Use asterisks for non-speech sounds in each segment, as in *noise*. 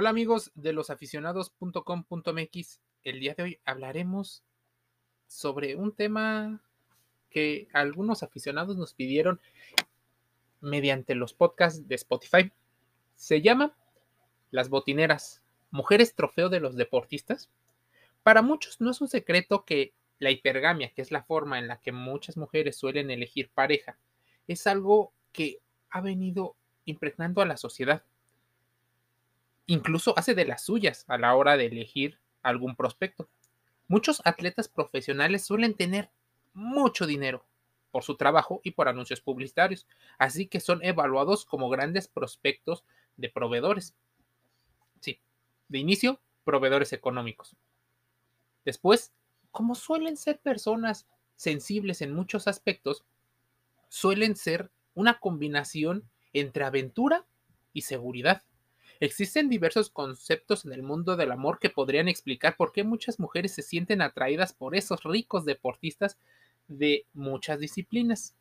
Hola amigos de losaficionados.com.mx. El día de hoy hablaremos sobre un tema que algunos aficionados nos pidieron mediante los podcasts de Spotify. Se llama Las botineras, mujeres trofeo de los deportistas. Para muchos no es un secreto que la hipergamia, que es la forma en la que muchas mujeres suelen elegir pareja, es algo que ha venido impregnando a la sociedad incluso hace de las suyas a la hora de elegir algún prospecto. Muchos atletas profesionales suelen tener mucho dinero por su trabajo y por anuncios publicitarios, así que son evaluados como grandes prospectos de proveedores. Sí, de inicio, proveedores económicos. Después, como suelen ser personas sensibles en muchos aspectos, suelen ser una combinación entre aventura y seguridad. Existen diversos conceptos en el mundo del amor que podrían explicar por qué muchas mujeres se sienten atraídas por esos ricos deportistas de muchas disciplinas.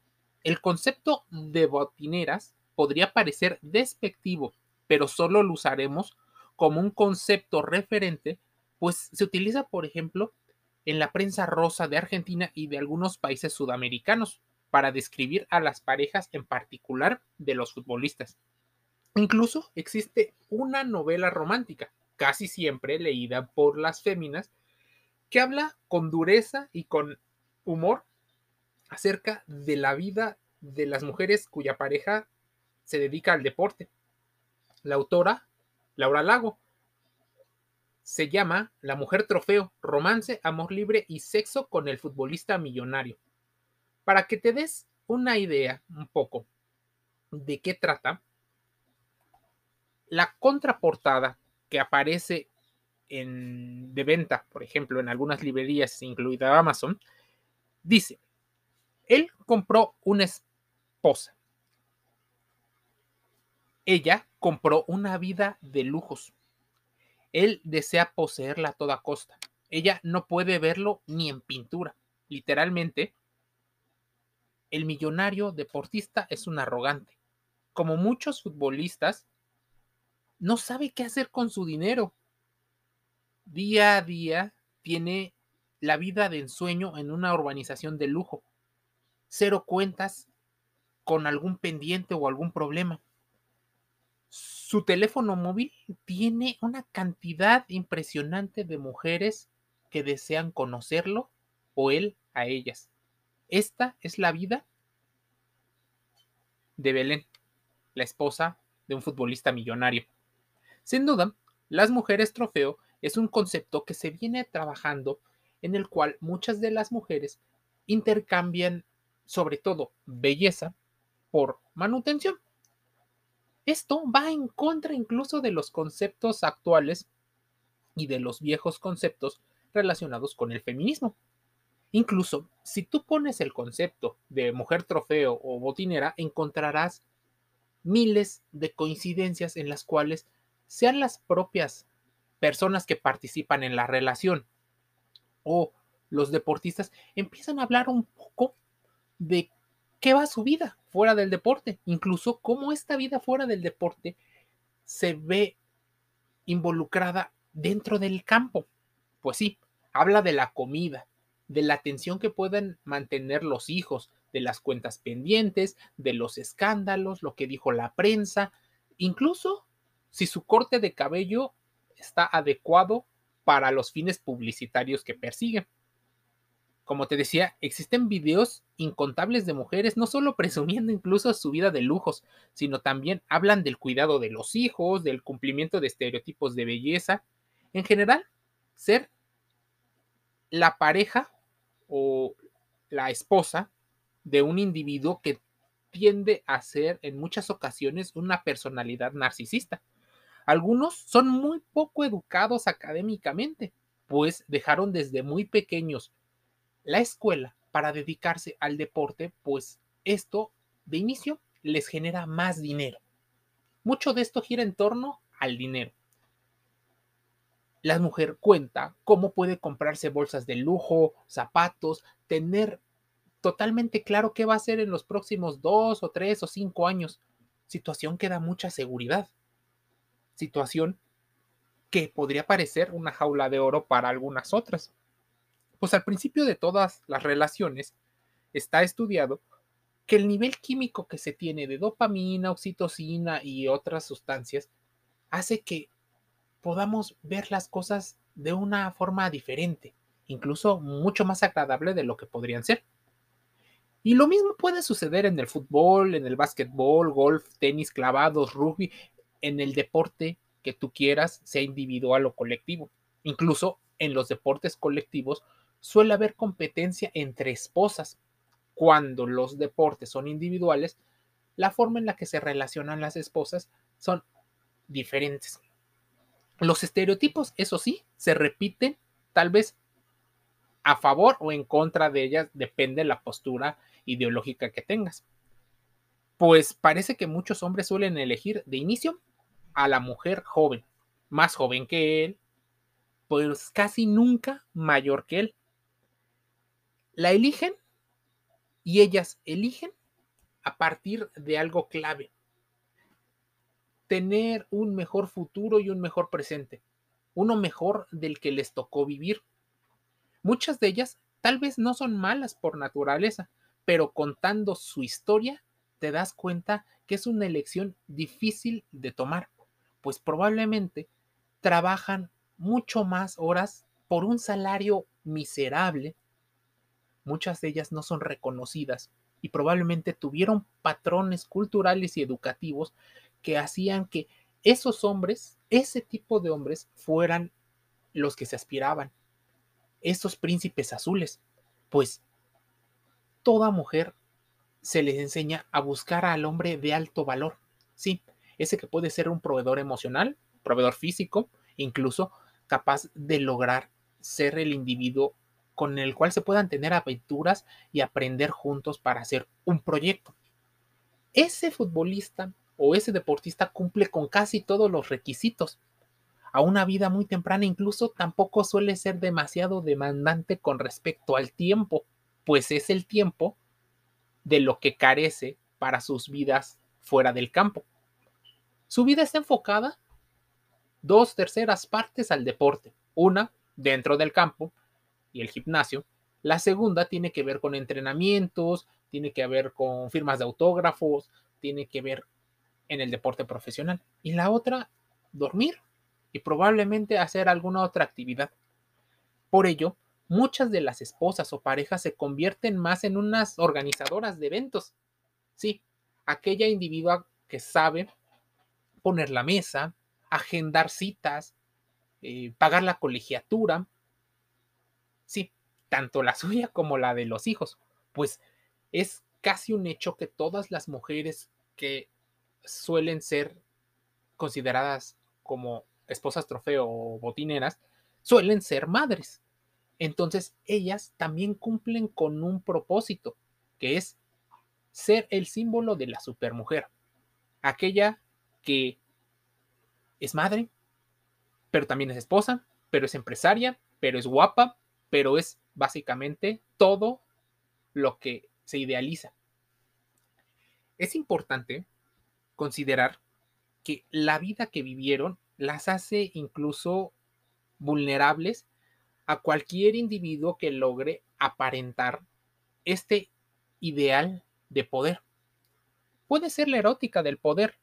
El concepto de botineras podría parecer despectivo, pero solo lo usaremos como un concepto referente, pues se utiliza, por ejemplo, en la prensa rosa de Argentina y de algunos países sudamericanos para describir a las parejas en particular de los futbolistas. Incluso existe una novela romántica, casi siempre leída por las féminas, que habla con dureza y con humor acerca de la vida de las mujeres cuya pareja se dedica al deporte. La autora, Laura Lago, se llama La mujer trofeo, romance, amor libre y sexo con el futbolista millonario. Para que te des una idea un poco de qué trata, la contraportada que aparece en, de venta, por ejemplo, en algunas librerías, incluida Amazon, dice, él compró una esposa. Ella compró una vida de lujos. Él desea poseerla a toda costa. Ella no puede verlo ni en pintura. Literalmente, el millonario deportista es un arrogante. Como muchos futbolistas, no sabe qué hacer con su dinero. Día a día tiene la vida de ensueño en una urbanización de lujo. Cero cuentas con algún pendiente o algún problema. Su teléfono móvil tiene una cantidad impresionante de mujeres que desean conocerlo o él a ellas. Esta es la vida de Belén, la esposa de un futbolista millonario. Sin duda, las mujeres trofeo es un concepto que se viene trabajando en el cual muchas de las mujeres intercambian sobre todo belleza por manutención. Esto va en contra incluso de los conceptos actuales y de los viejos conceptos relacionados con el feminismo. Incluso si tú pones el concepto de mujer trofeo o botinera, encontrarás miles de coincidencias en las cuales sean las propias personas que participan en la relación o los deportistas empiezan a hablar un poco de qué va su vida fuera del deporte, incluso cómo esta vida fuera del deporte se ve involucrada dentro del campo. Pues sí, habla de la comida, de la atención que pueden mantener los hijos, de las cuentas pendientes, de los escándalos, lo que dijo la prensa, incluso si su corte de cabello está adecuado para los fines publicitarios que persiguen. Como te decía, existen videos incontables de mujeres no solo presumiendo incluso su vida de lujos, sino también hablan del cuidado de los hijos, del cumplimiento de estereotipos de belleza. En general, ser la pareja o la esposa de un individuo que tiende a ser en muchas ocasiones una personalidad narcisista. Algunos son muy poco educados académicamente, pues dejaron desde muy pequeños la escuela para dedicarse al deporte, pues esto de inicio les genera más dinero. Mucho de esto gira en torno al dinero. La mujer cuenta cómo puede comprarse bolsas de lujo, zapatos, tener totalmente claro qué va a hacer en los próximos dos o tres o cinco años, situación que da mucha seguridad situación que podría parecer una jaula de oro para algunas otras. Pues al principio de todas las relaciones está estudiado que el nivel químico que se tiene de dopamina, oxitocina y otras sustancias hace que podamos ver las cosas de una forma diferente, incluso mucho más agradable de lo que podrían ser. Y lo mismo puede suceder en el fútbol, en el básquetbol, golf, tenis, clavados, rugby, en el deporte que tú quieras, sea individual o colectivo. Incluso en los deportes colectivos suele haber competencia entre esposas. Cuando los deportes son individuales, la forma en la que se relacionan las esposas son diferentes. Los estereotipos, eso sí, se repiten tal vez a favor o en contra de ellas, depende de la postura ideológica que tengas. Pues parece que muchos hombres suelen elegir de inicio a la mujer joven, más joven que él, pues casi nunca mayor que él. La eligen y ellas eligen a partir de algo clave. Tener un mejor futuro y un mejor presente, uno mejor del que les tocó vivir. Muchas de ellas tal vez no son malas por naturaleza, pero contando su historia te das cuenta que es una elección difícil de tomar, pues probablemente trabajan mucho más horas por un salario miserable. Muchas de ellas no son reconocidas y probablemente tuvieron patrones culturales y educativos que hacían que esos hombres, ese tipo de hombres, fueran los que se aspiraban, esos príncipes azules, pues toda mujer se les enseña a buscar al hombre de alto valor. Sí, ese que puede ser un proveedor emocional, proveedor físico, incluso capaz de lograr ser el individuo con el cual se puedan tener aventuras y aprender juntos para hacer un proyecto. Ese futbolista o ese deportista cumple con casi todos los requisitos. A una vida muy temprana incluso tampoco suele ser demasiado demandante con respecto al tiempo pues es el tiempo de lo que carece para sus vidas fuera del campo. Su vida está enfocada dos terceras partes al deporte, una dentro del campo y el gimnasio, la segunda tiene que ver con entrenamientos, tiene que ver con firmas de autógrafos, tiene que ver en el deporte profesional y la otra dormir y probablemente hacer alguna otra actividad. Por ello, muchas de las esposas o parejas se convierten más en unas organizadoras de eventos. Sí, aquella individua que sabe poner la mesa, agendar citas, eh, pagar la colegiatura. Sí, tanto la *laughs* suya como la de los hijos. Pues es casi un hecho que todas las mujeres que suelen ser consideradas como esposas trofeo o botineras suelen ser madres. Entonces, ellas también cumplen con un propósito, que es ser el símbolo de la supermujer, aquella que es madre, pero también es esposa, pero es empresaria, pero es guapa, pero es básicamente todo lo que se idealiza. Es importante considerar que la vida que vivieron las hace incluso vulnerables a cualquier individuo que logre aparentar este ideal de poder. Puede ser la erótica del poder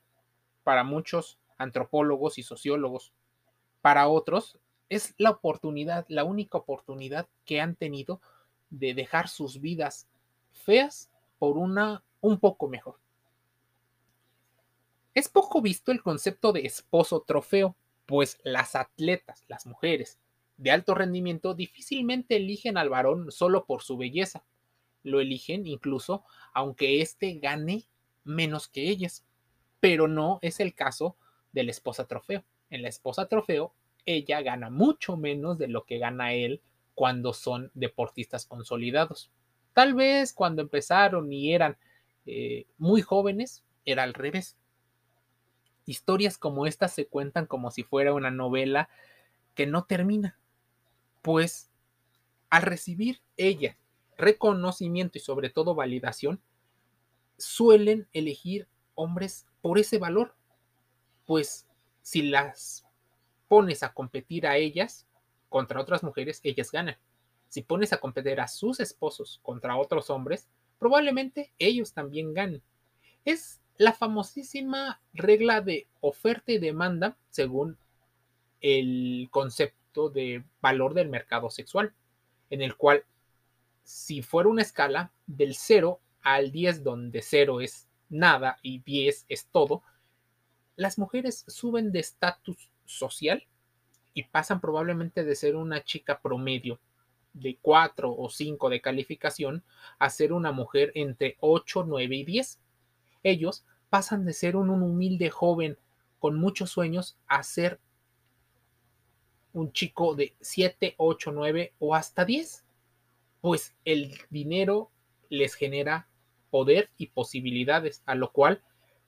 para muchos antropólogos y sociólogos. Para otros es la oportunidad, la única oportunidad que han tenido de dejar sus vidas feas por una un poco mejor. Es poco visto el concepto de esposo trofeo, pues las atletas, las mujeres, de alto rendimiento difícilmente eligen al varón solo por su belleza. Lo eligen incluso aunque éste gane menos que ellas. Pero no es el caso de la esposa trofeo. En la esposa trofeo, ella gana mucho menos de lo que gana él cuando son deportistas consolidados. Tal vez cuando empezaron y eran eh, muy jóvenes, era al revés. Historias como estas se cuentan como si fuera una novela que no termina pues al recibir ella reconocimiento y sobre todo validación, suelen elegir hombres por ese valor, pues si las pones a competir a ellas contra otras mujeres, ellas ganan. Si pones a competir a sus esposos contra otros hombres, probablemente ellos también ganen. Es la famosísima regla de oferta y demanda según el concepto de valor del mercado sexual, en el cual si fuera una escala del 0 al 10, donde 0 es nada y 10 es todo, las mujeres suben de estatus social y pasan probablemente de ser una chica promedio de 4 o 5 de calificación a ser una mujer entre 8, 9 y 10. Ellos pasan de ser un, humilde joven con muchos sueños a ser un chico de 7, 8, 9 o hasta 10. Pues el dinero les genera poder y posibilidades, a lo cual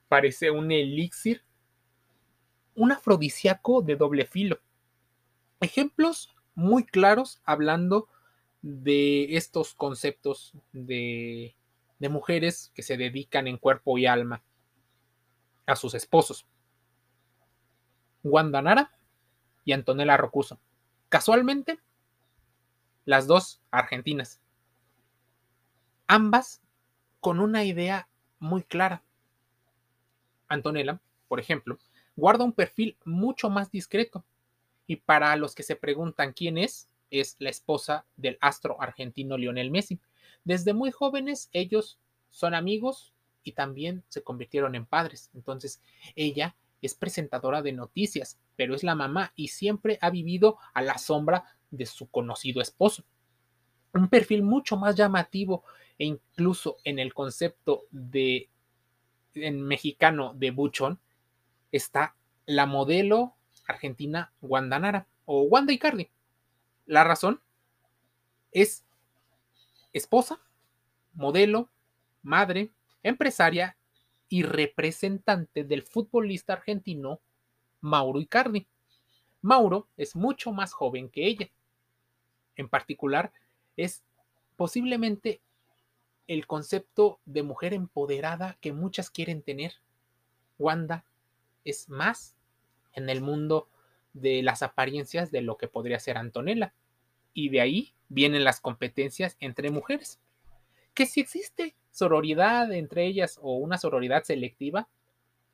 parece un elixir, un afrodisíaco de doble filo. Ejemplos muy claros hablando de estos conceptos de, de mujeres que se dedican en cuerpo y alma a sus esposos. Wanda Nara y Antonella Rocuso. Casualmente, las dos argentinas. Ambas con una idea muy clara. Antonella, por ejemplo, guarda un perfil mucho más discreto. Y para los que se preguntan quién es, es la esposa del astro argentino Lionel Messi. Desde muy jóvenes ellos son amigos y también se convirtieron en padres. Entonces, ella es presentadora de noticias, pero es la mamá y siempre ha vivido a la sombra de su conocido esposo. Un perfil mucho más llamativo e incluso en el concepto de en mexicano de buchón está la modelo argentina Wanda Nara o Wanda Icardi. La razón es esposa, modelo, madre, empresaria y representante del futbolista argentino Mauro Icardi. Mauro es mucho más joven que ella. En particular, es posiblemente el concepto de mujer empoderada que muchas quieren tener. Wanda es más en el mundo de las apariencias de lo que podría ser Antonella. Y de ahí vienen las competencias entre mujeres. Que si existe sororidad entre ellas o una sororidad selectiva,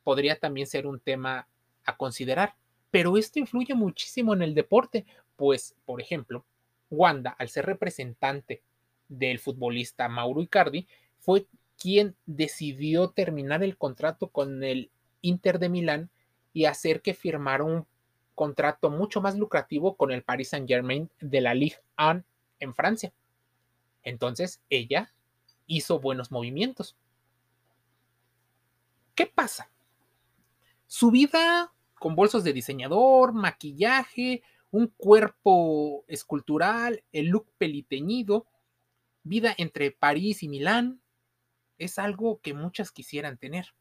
podría también ser un tema a considerar. Pero esto influye muchísimo en el deporte, pues, por ejemplo, Wanda, al ser representante del futbolista Mauro Icardi, fue quien decidió terminar el contrato con el Inter de Milán y hacer que firmara un contrato mucho más lucrativo con el Paris Saint Germain de la Ligue 1 en Francia. Entonces ella hizo buenos movimientos. ¿Qué pasa? Su vida con bolsos de diseñador, maquillaje, un cuerpo escultural, el look peliteñido, vida entre París y Milán, es algo que muchas quisieran tener.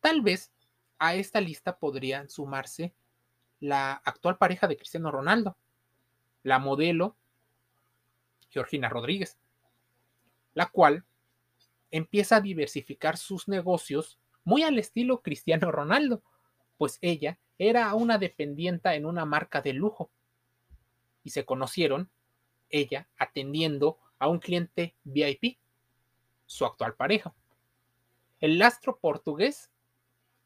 Tal vez a esta lista podrían sumarse la actual pareja de Cristiano Ronaldo, la modelo Georgina Rodríguez, la cual empieza a diversificar sus negocios muy al estilo Cristiano Ronaldo, pues ella era una dependienta en una marca de lujo y se conocieron ella atendiendo a un cliente VIP, su actual pareja. El astro portugués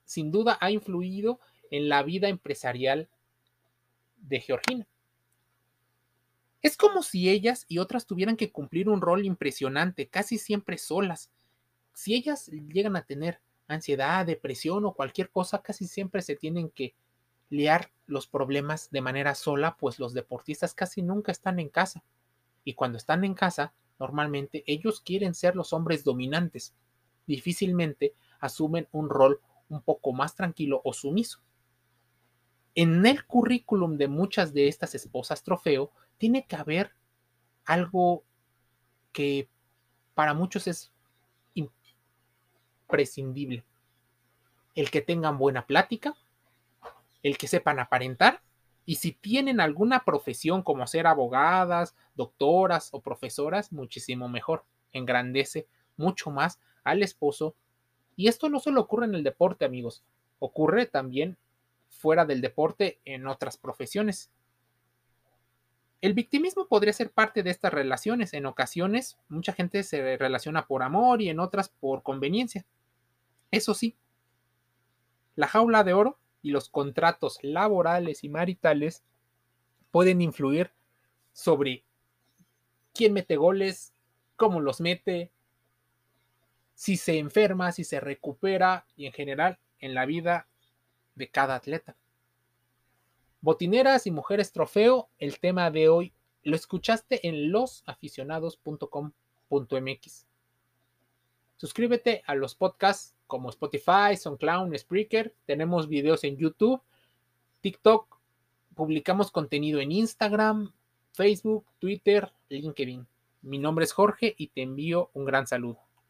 sin duda ha influido en la vida empresarial de Georgina. Es como si ellas y otras tuvieran que cumplir un rol impresionante, casi siempre solas. Si ellas llegan a tener ansiedad, depresión o cualquier cosa, casi siempre se tienen que liar los problemas de manera sola, pues los deportistas casi nunca están en casa. Y cuando están en casa, normalmente ellos quieren ser los hombres dominantes. Difícilmente asumen un rol un poco más tranquilo o sumiso. En el currículum de muchas de estas esposas trofeo tiene que haber algo que para muchos es imprescindible. El que tengan buena plática, el que sepan aparentar y si tienen alguna profesión como ser abogadas, doctoras o profesoras, muchísimo mejor. Engrandece mucho más al esposo. Y esto no solo ocurre en el deporte, amigos, ocurre también fuera del deporte en otras profesiones. El victimismo podría ser parte de estas relaciones. En ocasiones, mucha gente se relaciona por amor y en otras por conveniencia. Eso sí, la jaula de oro y los contratos laborales y maritales pueden influir sobre quién mete goles, cómo los mete, si se enferma, si se recupera y en general en la vida de cada atleta. Botineras y mujeres trofeo, el tema de hoy lo escuchaste en losaficionados.com.mx. Suscríbete a los podcasts como Spotify, SoundCloud, Spreaker. Tenemos videos en YouTube, TikTok. Publicamos contenido en Instagram, Facebook, Twitter, LinkedIn. Mi nombre es Jorge y te envío un gran saludo.